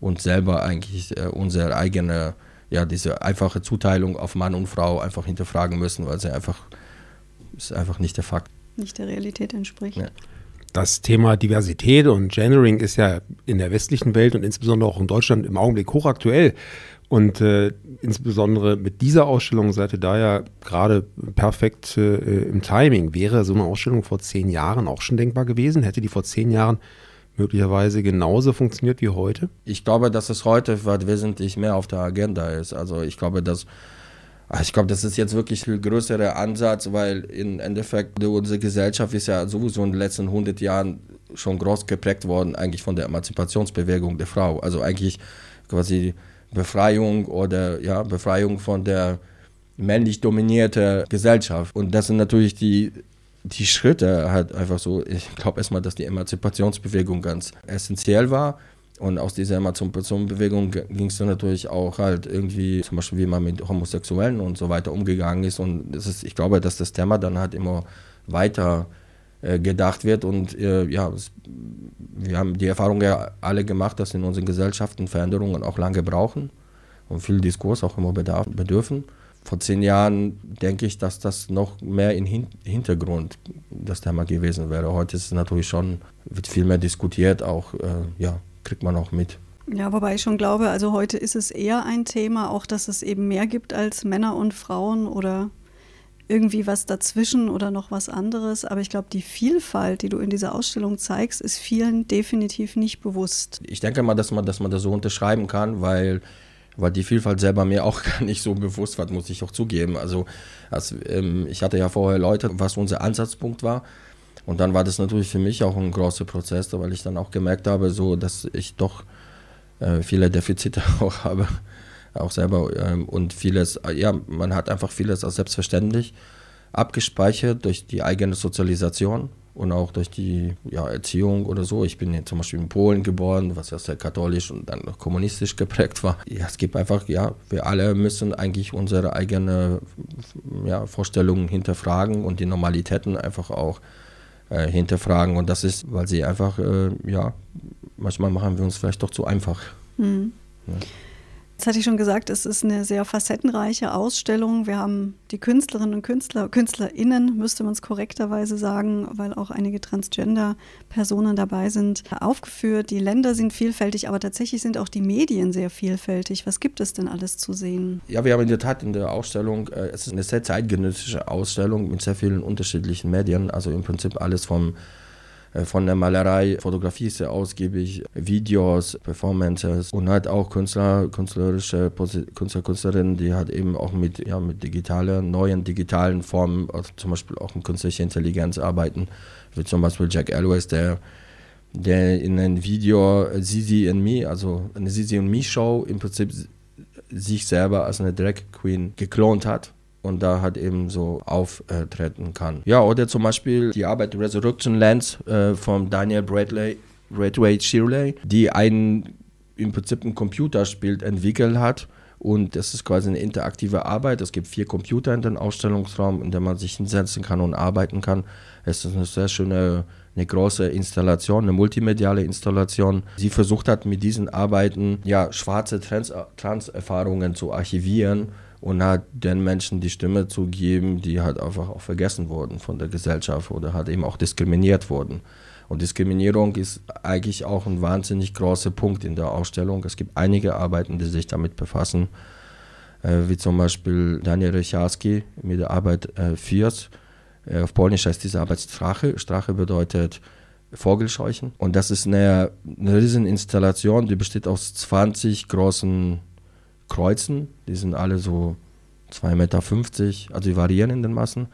uns selber eigentlich äh, unsere eigene, ja, diese einfache Zuteilung auf Mann und Frau einfach hinterfragen müssen, weil sie einfach ist einfach nicht der Fakt. Nicht der Realität entspricht. Ja. Das Thema Diversität und Gendering ist ja in der westlichen Welt und insbesondere auch in Deutschland im Augenblick hochaktuell. Und äh, insbesondere mit dieser Ausstellung seid ihr da ja gerade perfekt äh, im Timing. Wäre so eine Ausstellung vor zehn Jahren auch schon denkbar gewesen? Hätte die vor zehn Jahren möglicherweise genauso funktioniert wie heute? Ich glaube, dass es heute wesentlich mehr auf der Agenda ist. Also ich glaube, dass ich glaube, das ist jetzt wirklich ein größerer Ansatz, weil im Endeffekt unsere Gesellschaft ist ja sowieso in den letzten 100 Jahren schon groß geprägt worden, eigentlich von der Emanzipationsbewegung der Frau. Also eigentlich quasi Befreiung oder ja, Befreiung von der männlich dominierten Gesellschaft. Und das sind natürlich die, die Schritte halt einfach so. Ich glaube erstmal, dass die Emanzipationsbewegung ganz essentiell war. Und aus dieser Emanzipationsbewegung ging es dann natürlich auch halt irgendwie, zum Beispiel wie man mit Homosexuellen und so weiter umgegangen ist. Und das ist, ich glaube, dass das Thema dann halt immer weiter äh, gedacht wird. Und äh, ja, es, wir haben die Erfahrung ja alle gemacht, dass in unseren Gesellschaften Veränderungen auch lange brauchen und viel Diskurs auch immer bedarf, bedürfen. Vor zehn Jahren denke ich, dass das noch mehr im Hin Hintergrund das Thema gewesen wäre. Heute ist es natürlich schon, wird viel mehr diskutiert, auch äh, ja, kriegt man auch mit. Ja, wobei ich schon glaube, also heute ist es eher ein Thema, auch dass es eben mehr gibt als Männer und Frauen oder irgendwie was dazwischen oder noch was anderes. Aber ich glaube, die Vielfalt, die du in dieser Ausstellung zeigst, ist vielen definitiv nicht bewusst. Ich denke mal, dass man, dass man das so unterschreiben kann, weil, weil die Vielfalt selber mir auch gar nicht so bewusst war, muss ich auch zugeben. Also, also ähm, ich hatte ja vorher Leute, was unser Ansatzpunkt war. Und dann war das natürlich für mich auch ein großer Prozess, weil ich dann auch gemerkt habe, so, dass ich doch äh, viele Defizite auch habe, auch selber. Ähm, und vieles, ja, man hat einfach vieles als selbstverständlich abgespeichert durch die eigene Sozialisation und auch durch die ja, Erziehung oder so. Ich bin zum Beispiel in Polen geboren, was ja sehr katholisch und dann kommunistisch geprägt war. Ja, es gibt einfach, ja, wir alle müssen eigentlich unsere eigenen ja, Vorstellungen hinterfragen und die Normalitäten einfach auch äh, hinterfragen. Und das ist, weil sie einfach, äh, ja, manchmal machen wir uns vielleicht doch zu einfach. Mhm. Ja. Das hatte ich schon gesagt, es ist eine sehr facettenreiche Ausstellung. Wir haben die Künstlerinnen und Künstler, KünstlerInnen, müsste man es korrekterweise sagen, weil auch einige Transgender-Personen dabei sind, aufgeführt. Die Länder sind vielfältig, aber tatsächlich sind auch die Medien sehr vielfältig. Was gibt es denn alles zu sehen? Ja, wir haben in der Tat in der Ausstellung, äh, es ist eine sehr zeitgenössische Ausstellung mit sehr vielen unterschiedlichen Medien, also im Prinzip alles vom von der Malerei, Fotografie sehr ausgiebig, Videos, Performances. Und halt auch Künstler, künstlerische Künstler, Künstlerinnen, die halt eben auch mit, ja, mit digitalen, neuen digitalen Formen, also zum Beispiel auch mit künstlicher Intelligenz arbeiten, wie zum Beispiel Jack Elwes, der der in einem Video Zizi and Me, also eine Zizi und Me Show im Prinzip sich selber als eine Drag Queen geklont hat und da halt eben so auftreten kann. Ja, oder zum Beispiel die Arbeit Resurrection Lands äh, von Daniel Bradley, Bradway Shirley, die ein im Prinzip ein Computerspiel entwickelt hat. Und das ist quasi eine interaktive Arbeit. Es gibt vier Computer in dem Ausstellungsraum, in dem man sich hinsetzen kann und arbeiten kann. Es ist eine sehr schöne, eine große Installation, eine multimediale Installation. Sie versucht hat mit diesen Arbeiten ja schwarze Trans-Erfahrungen zu archivieren und hat den Menschen die Stimme zu geben, die halt einfach auch vergessen wurden von der Gesellschaft oder halt eben auch diskriminiert wurden. Und Diskriminierung ist eigentlich auch ein wahnsinnig großer Punkt in der Ausstellung. Es gibt einige Arbeiten, die sich damit befassen, äh, wie zum Beispiel Daniel Rycharski mit der Arbeit äh, Fiers. Äh, auf Polnisch heißt diese Arbeit Strache. Strache bedeutet Vogelscheuchen. Und das ist eine, eine riesen Installation, die besteht aus 20 großen Kreuzen. Die sind alle so 2,50 Meter, also die variieren in den Massen.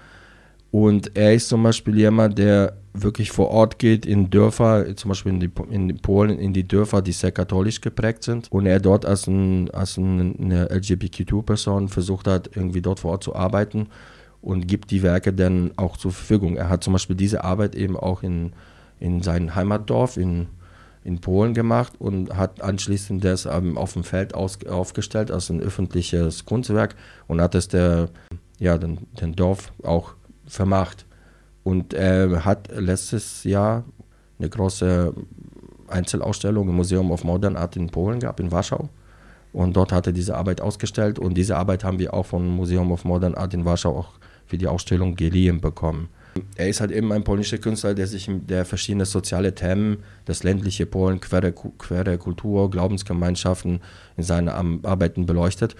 Und er ist zum Beispiel jemand, der wirklich vor Ort geht in Dörfer, zum Beispiel in, die, in Polen, in die Dörfer, die sehr katholisch geprägt sind. Und er dort als, ein, als eine LGBTQ-Person versucht hat, irgendwie dort vor Ort zu arbeiten und gibt die Werke dann auch zur Verfügung. Er hat zum Beispiel diese Arbeit eben auch in, in seinem Heimatdorf in in Polen gemacht und hat anschließend das ähm, auf dem Feld aus, aufgestellt als ein öffentliches Kunstwerk und hat es der, ja, den, den Dorf auch vermacht. Und er hat letztes Jahr eine große Einzelausstellung im Museum of Modern Art in Polen gehabt, in Warschau. Und dort hat er diese Arbeit ausgestellt und diese Arbeit haben wir auch vom Museum of Modern Art in Warschau auch für die Ausstellung geliehen bekommen. Er ist halt eben ein polnischer Künstler, der sich der verschiedene soziale Themen, das ländliche Polen, quere, quere Kultur, Glaubensgemeinschaften in seinen Arbeiten beleuchtet.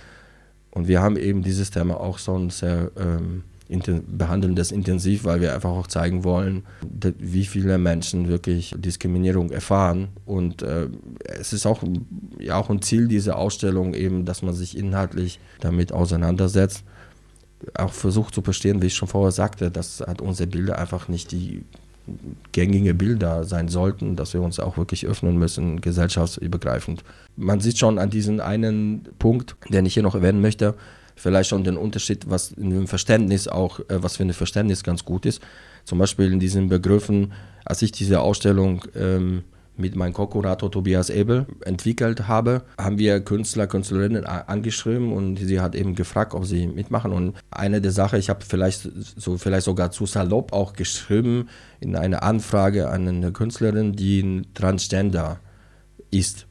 Und wir haben eben dieses Thema auch so sehr ähm, behandeln das intensiv, weil wir einfach auch zeigen wollen, wie viele Menschen wirklich Diskriminierung erfahren. Und äh, es ist auch, ja, auch ein Ziel dieser Ausstellung eben, dass man sich inhaltlich damit auseinandersetzt auch versucht zu verstehen, wie ich schon vorher sagte, dass halt unsere Bilder einfach nicht die gängigen Bilder sein sollten, dass wir uns auch wirklich öffnen müssen, gesellschaftsübergreifend. Man sieht schon an diesem einen Punkt, den ich hier noch erwähnen möchte, vielleicht schon den Unterschied, was in dem Verständnis auch, äh, was für ein Verständnis ganz gut ist. Zum Beispiel in diesen Begriffen, als ich diese Ausstellung ähm, mit meinem Co-Kurator Tobias Ebel entwickelt habe, haben wir Künstler, Künstlerinnen angeschrieben und sie hat eben gefragt, ob sie mitmachen. Und eine der Sachen, ich habe vielleicht so vielleicht sogar zu salopp auch geschrieben in einer Anfrage an eine Künstlerin, die ein Transgender ist.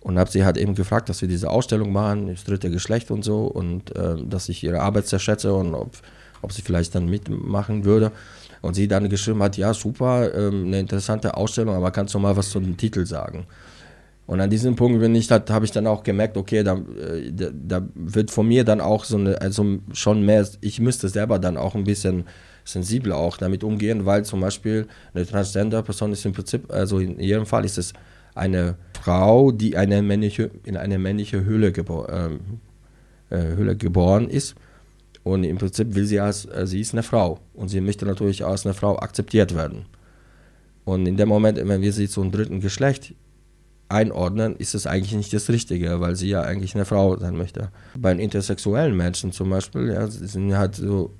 Und habe sie halt eben gefragt, dass wir diese Ausstellung machen, das dritte Geschlecht und so, und äh, dass ich ihre Arbeit sehr schätze und ob, ob sie vielleicht dann mitmachen würde. Und sie dann geschrieben hat, ja, super, ähm, eine interessante Ausstellung, aber kannst du mal was zu dem Titel sagen? Und an diesem Punkt bin ich, habe ich dann auch gemerkt, okay, da, äh, da, da, wird von mir dann auch so eine, also schon mehr, ich müsste selber dann auch ein bisschen sensibler auch damit umgehen, weil zum Beispiel eine Transgender-Person ist im Prinzip, also in ihrem Fall ist es eine Frau, die eine männliche, in eine männliche Höhle, gebo ähm, äh, Höhle geboren ist und im Prinzip will sie als, äh, sie ist eine Frau und sie möchte natürlich als eine Frau akzeptiert werden. Und in dem Moment, wenn wir sie zum dritten Geschlecht einordnen, ist es eigentlich nicht das Richtige, weil sie ja eigentlich eine Frau sein möchte. Bei intersexuellen Menschen zum Beispiel, ja, sind halt so,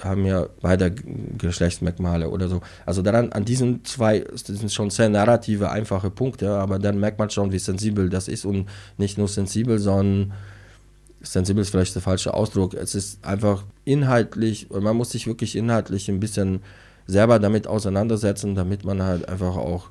haben ja beide Geschlechtsmerkmale oder so. Also daran, an diesen zwei, das sind schon sehr narrative, einfache Punkte, aber dann merkt man schon, wie sensibel das ist und nicht nur sensibel, sondern sensibel ist vielleicht der falsche Ausdruck. Es ist einfach inhaltlich, man muss sich wirklich inhaltlich ein bisschen selber damit auseinandersetzen, damit man halt einfach auch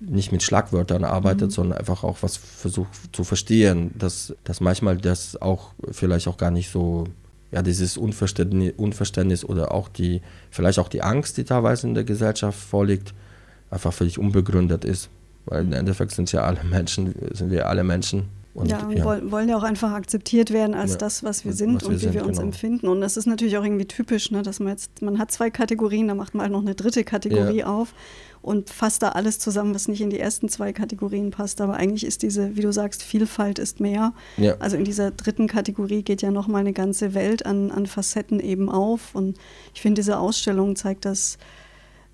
nicht mit Schlagwörtern arbeitet, mhm. sondern einfach auch was versucht zu verstehen, dass, dass manchmal das auch vielleicht auch gar nicht so, ja, dieses Unverständnis, Unverständnis oder auch die, vielleicht auch die Angst, die teilweise in der Gesellschaft vorliegt, einfach völlig unbegründet ist. Weil im Endeffekt sind ja alle Menschen, sind wir alle Menschen Und, ja, ja. wollen ja auch einfach akzeptiert werden als ja, das, was wir sind was und wir wie sind, wir uns genau. empfinden. Und das ist natürlich auch irgendwie typisch, ne, dass man jetzt, man hat zwei Kategorien, da macht man halt noch eine dritte Kategorie ja. auf und fasst da alles zusammen, was nicht in die ersten zwei Kategorien passt. Aber eigentlich ist diese, wie du sagst, Vielfalt ist mehr. Also in dieser dritten Kategorie geht ja nochmal eine ganze Welt an, an Facetten eben auf. Und ich finde, diese Ausstellung zeigt das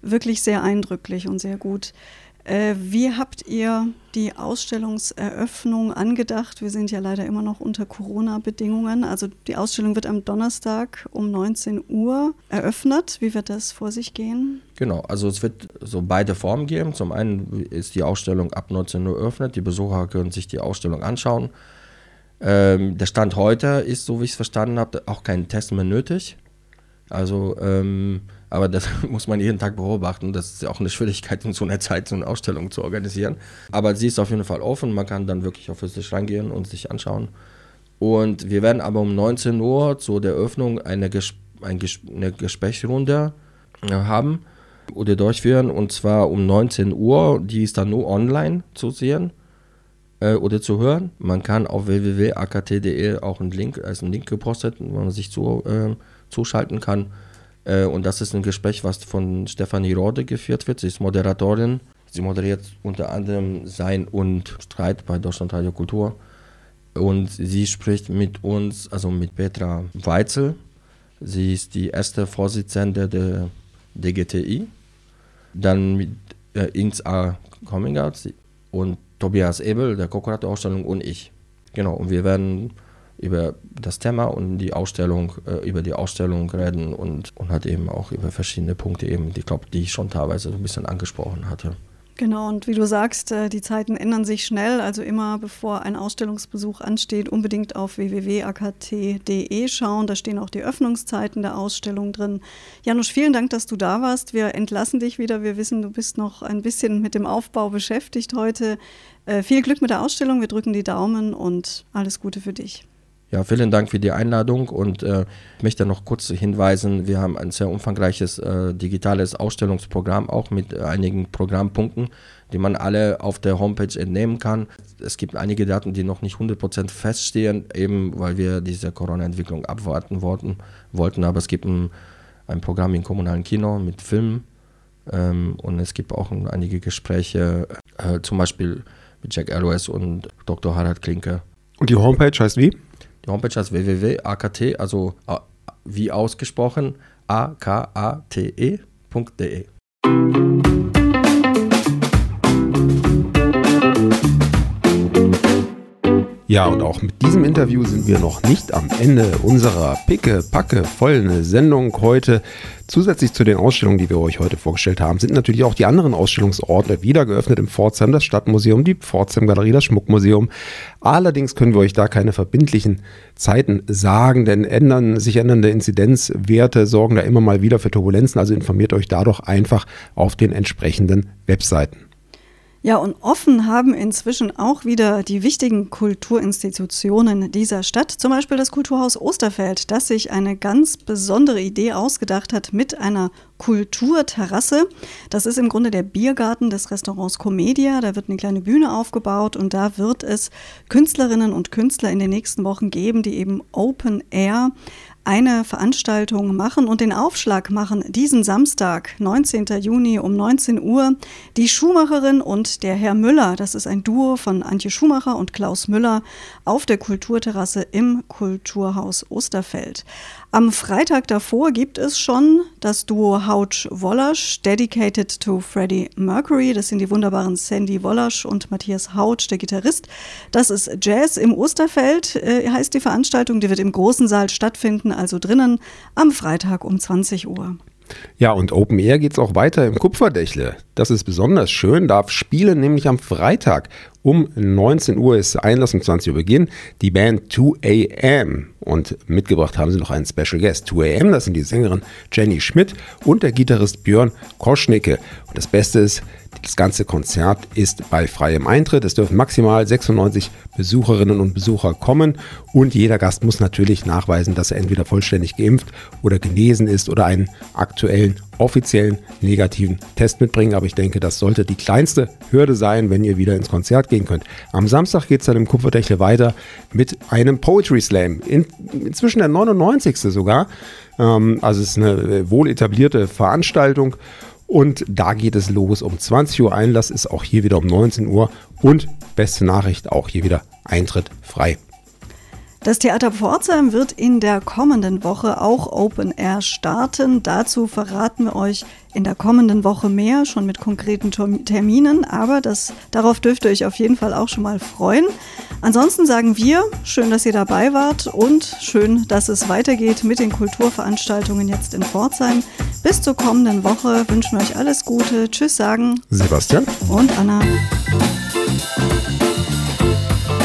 wirklich sehr eindrücklich und sehr gut. Äh, wie habt ihr die Ausstellungseröffnung angedacht? Wir sind ja leider immer noch unter Corona-Bedingungen. Also die Ausstellung wird am Donnerstag um 19 Uhr eröffnet. Wie wird das vor sich gehen? Genau, also es wird so beide Formen geben. Zum einen ist die Ausstellung ab 19 Uhr eröffnet. Die Besucher können sich die Ausstellung anschauen. Ähm, der Stand heute ist, so wie ich es verstanden habe, auch kein Test mehr nötig. Also ähm, aber das muss man jeden Tag beobachten. Das ist ja auch eine Schwierigkeit, in so einer Zeit so eine Ausstellung zu organisieren. Aber sie ist auf jeden Fall offen. Man kann dann wirklich auf sich rangehen und sich anschauen. Und wir werden aber um 19 Uhr zu der Eröffnung eine, Ges ein Ges eine Gesprächsrunde äh, haben oder durchführen. Und zwar um 19 Uhr. Die ist dann nur online zu sehen äh, oder zu hören. Man kann auf www.akt.de auch einen Link, als einen Link gepostet, wo man sich zu, äh, zuschalten kann und das ist ein Gespräch, was von Stefanie Rode geführt wird. Sie ist Moderatorin. Sie moderiert unter anderem Sein und Streit bei Deutschland Radio Kultur. Und sie spricht mit uns, also mit Petra Weitzel. Sie ist die erste Vorsitzende der DGTI. Dann mit äh, Ins A. Coming und Tobias Ebel, der Co-Kurator-Ausstellung und ich. Genau, und wir werden über das Thema und die Ausstellung, äh, über die Ausstellung reden und, und hat eben auch über verschiedene Punkte eben, die glaube, die ich schon teilweise so ein bisschen angesprochen hatte. Genau, und wie du sagst, äh, die Zeiten ändern sich schnell. Also immer bevor ein Ausstellungsbesuch ansteht, unbedingt auf www.akt.de schauen. Da stehen auch die Öffnungszeiten der Ausstellung drin. Janusz, vielen Dank, dass du da warst. Wir entlassen dich wieder. Wir wissen, du bist noch ein bisschen mit dem Aufbau beschäftigt heute. Äh, viel Glück mit der Ausstellung. Wir drücken die Daumen und alles Gute für dich. Ja, vielen Dank für die Einladung und äh, ich möchte noch kurz hinweisen, wir haben ein sehr umfangreiches äh, digitales Ausstellungsprogramm, auch mit einigen Programmpunkten, die man alle auf der Homepage entnehmen kann. Es gibt einige Daten, die noch nicht 100% feststehen, eben weil wir diese Corona-Entwicklung abwarten wollten, wollten, aber es gibt ein, ein Programm im kommunalen Kino mit Filmen ähm, und es gibt auch einige Gespräche, äh, zum Beispiel mit Jack Alois und Dr. Harald Klinke. Und die Homepage heißt wie? Die Homepage heißt www.akt, also wie ausgesprochen, akate.de. Ja, und auch mit diesem Interview sind wir noch nicht am Ende unserer picke, packe, vollen Sendung heute. Zusätzlich zu den Ausstellungen, die wir euch heute vorgestellt haben, sind natürlich auch die anderen Ausstellungsorte wieder geöffnet im Pforzheim, das Stadtmuseum, die Pforzheim Galerie, das Schmuckmuseum. Allerdings können wir euch da keine verbindlichen Zeiten sagen, denn ändern, sich ändernde Inzidenzwerte sorgen da immer mal wieder für Turbulenzen. Also informiert euch da doch einfach auf den entsprechenden Webseiten. Ja, und offen haben inzwischen auch wieder die wichtigen Kulturinstitutionen dieser Stadt, zum Beispiel das Kulturhaus Osterfeld, das sich eine ganz besondere Idee ausgedacht hat mit einer Kulturterrasse. Das ist im Grunde der Biergarten des Restaurants Comedia. Da wird eine kleine Bühne aufgebaut und da wird es Künstlerinnen und Künstler in den nächsten Wochen geben, die eben Open Air eine Veranstaltung machen und den Aufschlag machen diesen Samstag, 19. Juni um 19 Uhr. Die Schuhmacherin und der Herr Müller, das ist ein Duo von Antje Schumacher und Klaus Müller, auf der Kulturterrasse im Kulturhaus Osterfeld. Am Freitag davor gibt es schon das Duo Hautsch Wollasch, dedicated to Freddie Mercury. Das sind die wunderbaren Sandy Wollasch und Matthias Hautsch, der Gitarrist. Das ist Jazz im Osterfeld, äh, heißt die Veranstaltung. Die wird im großen Saal stattfinden, also drinnen, am Freitag um 20 Uhr. Ja, und Open Air geht es auch weiter im Kupferdächle. Das ist besonders schön, darf spielen nämlich am Freitag. Um 19 Uhr ist Einlass, um 20 Uhr Beginn. Die Band 2AM. Und mitgebracht haben sie noch einen Special Guest. 2AM, das sind die Sängerin Jenny Schmidt und der Gitarrist Björn Koschnicke. Und das Beste ist, Das ganze Konzert ist bei freiem Eintritt. Es dürfen maximal 96 Besucherinnen und Besucher kommen und jeder Gast muss natürlich nachweisen, dass er entweder vollständig geimpft oder genesen ist oder einen aktuellen offiziellen negativen Test mitbringen. Aber ich denke, das sollte die kleinste Hürde sein, wenn ihr wieder ins Konzert gehen könnt. Am Samstag geht es dann im Kupferdächle weiter mit einem Poetry Slam. In, inzwischen der 99. sogar. Ähm, also es ist eine wohl etablierte Veranstaltung. Und da geht es los um 20 Uhr. Einlass ist auch hier wieder um 19 Uhr. Und beste Nachricht, auch hier wieder Eintritt frei. Das Theater Pforzheim wird in der kommenden Woche auch Open Air starten. Dazu verraten wir euch in der kommenden Woche mehr, schon mit konkreten Terminen. Aber das, darauf dürft ihr euch auf jeden Fall auch schon mal freuen. Ansonsten sagen wir, schön, dass ihr dabei wart und schön, dass es weitergeht mit den Kulturveranstaltungen jetzt in Pforzheim. Bis zur kommenden Woche wünschen wir euch alles Gute. Tschüss sagen Sebastian und Anna.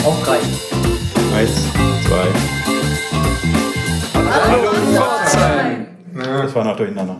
Auf drei. Eins, zwei. Hallo, Pforzheim! Das war noch durcheinander.